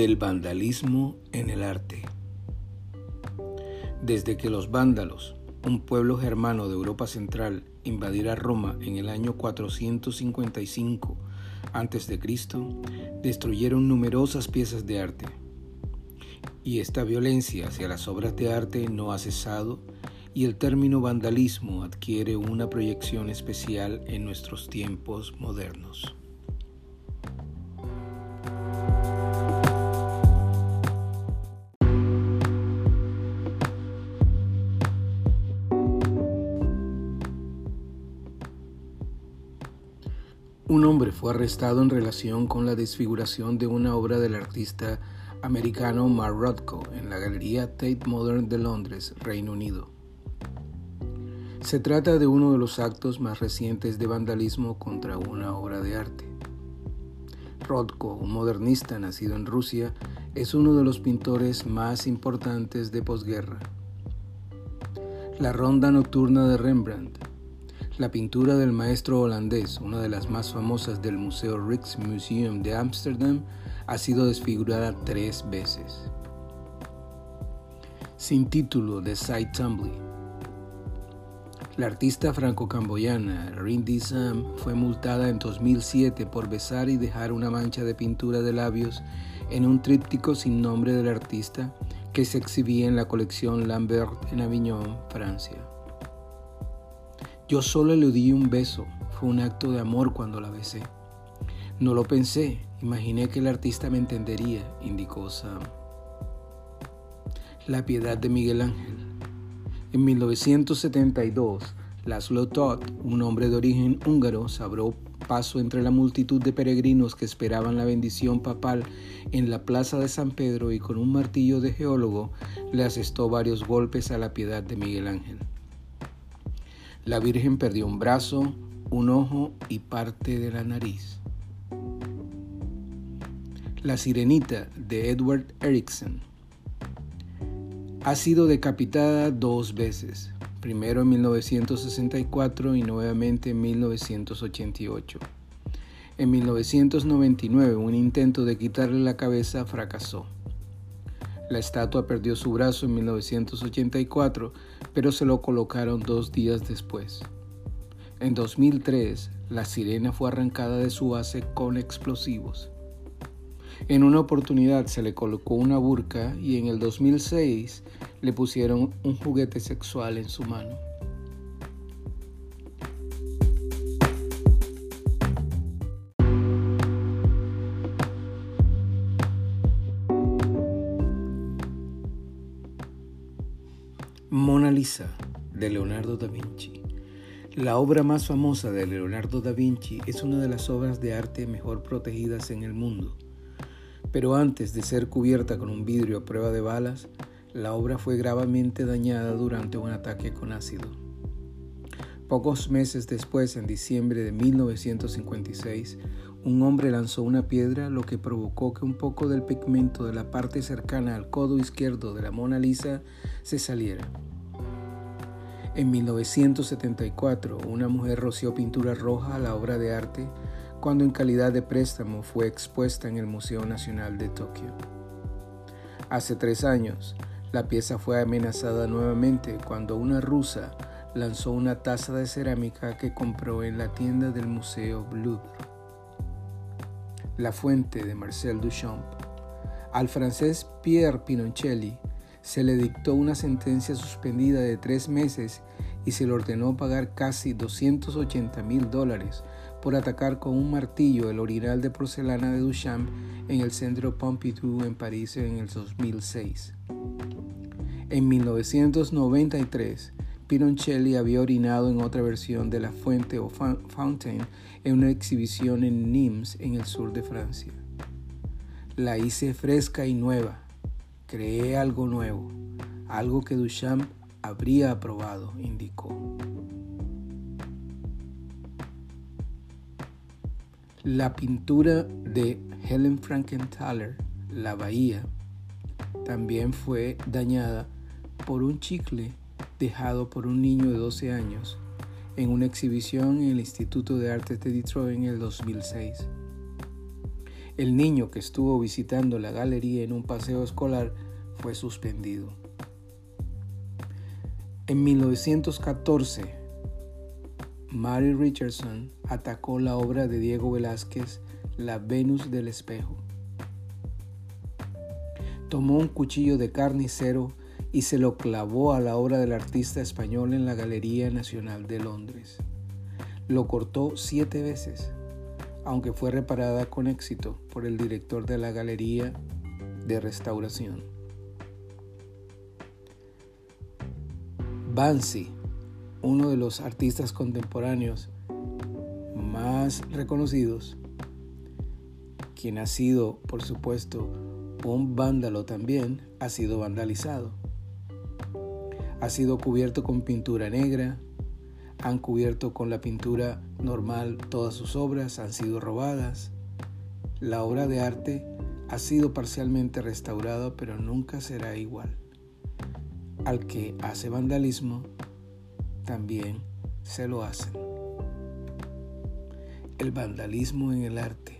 del vandalismo en el arte. Desde que los vándalos, un pueblo germano de Europa Central, invadiera Roma en el año 455 a.C., destruyeron numerosas piezas de arte. Y esta violencia hacia las obras de arte no ha cesado y el término vandalismo adquiere una proyección especial en nuestros tiempos modernos. Un hombre fue arrestado en relación con la desfiguración de una obra del artista americano Mark Rothko en la Galería Tate Modern de Londres, Reino Unido. Se trata de uno de los actos más recientes de vandalismo contra una obra de arte. Rothko, un modernista nacido en Rusia, es uno de los pintores más importantes de posguerra. La Ronda Nocturna de Rembrandt la pintura del maestro holandés, una de las más famosas del Museo Rijksmuseum de Ámsterdam, ha sido desfigurada tres veces. Sin título de Cy Tumbly. La artista franco-camboyana Rindy Sam fue multada en 2007 por besar y dejar una mancha de pintura de labios en un tríptico sin nombre del artista que se exhibía en la colección Lambert en Avignon, Francia. Yo solo le di un beso, fue un acto de amor cuando la besé. No lo pensé, imaginé que el artista me entendería, indicó Sam. La piedad de Miguel Ángel. En 1972, Laszlo Todd, un hombre de origen húngaro, se abrió paso entre la multitud de peregrinos que esperaban la bendición papal en la plaza de San Pedro y con un martillo de geólogo le asestó varios golpes a la piedad de Miguel Ángel. La Virgen perdió un brazo, un ojo y parte de la nariz. La Sirenita de Edward Erickson ha sido decapitada dos veces, primero en 1964 y nuevamente en 1988. En 1999 un intento de quitarle la cabeza fracasó. La estatua perdió su brazo en 1984, pero se lo colocaron dos días después. En 2003, la sirena fue arrancada de su base con explosivos. En una oportunidad se le colocó una burka y en el 2006 le pusieron un juguete sexual en su mano. Lisa de Leonardo da Vinci. La obra más famosa de Leonardo da Vinci es una de las obras de arte mejor protegidas en el mundo. Pero antes de ser cubierta con un vidrio a prueba de balas, la obra fue gravemente dañada durante un ataque con ácido. Pocos meses después, en diciembre de 1956, un hombre lanzó una piedra, lo que provocó que un poco del pigmento de la parte cercana al codo izquierdo de la Mona Lisa se saliera. En 1974, una mujer roció pintura roja a la obra de arte cuando en calidad de préstamo fue expuesta en el Museo Nacional de Tokio. Hace tres años, la pieza fue amenazada nuevamente cuando una rusa lanzó una taza de cerámica que compró en la tienda del Museo Louvre. La fuente de Marcel Duchamp. Al francés Pierre Pinoncelli se le dictó una sentencia suspendida de tres meses y se le ordenó pagar casi 280 mil dólares por atacar con un martillo el orinal de porcelana de Duchamp en el centro Pompidou en París en el 2006. En 1993, Pinoncelli había orinado en otra versión de la fuente o fountain en una exhibición en Nimes, en el sur de Francia. La hice fresca y nueva. Creé algo nuevo, algo que Duchamp habría aprobado, indicó. La pintura de Helen Frankenthaler, La Bahía, también fue dañada por un chicle dejado por un niño de 12 años en una exhibición en el Instituto de Artes de Detroit en el 2006. El niño que estuvo visitando la galería en un paseo escolar fue suspendido. En 1914, Mary Richardson atacó la obra de Diego Velázquez, La Venus del Espejo. Tomó un cuchillo de carnicero y se lo clavó a la obra del artista español en la Galería Nacional de Londres. Lo cortó siete veces, aunque fue reparada con éxito por el director de la Galería de Restauración. Banksy, uno de los artistas contemporáneos más reconocidos, quien ha sido, por supuesto, un vándalo también, ha sido vandalizado. Ha sido cubierto con pintura negra, han cubierto con la pintura normal todas sus obras, han sido robadas. La obra de arte ha sido parcialmente restaurada, pero nunca será igual. Al que hace vandalismo, también se lo hacen. El vandalismo en el arte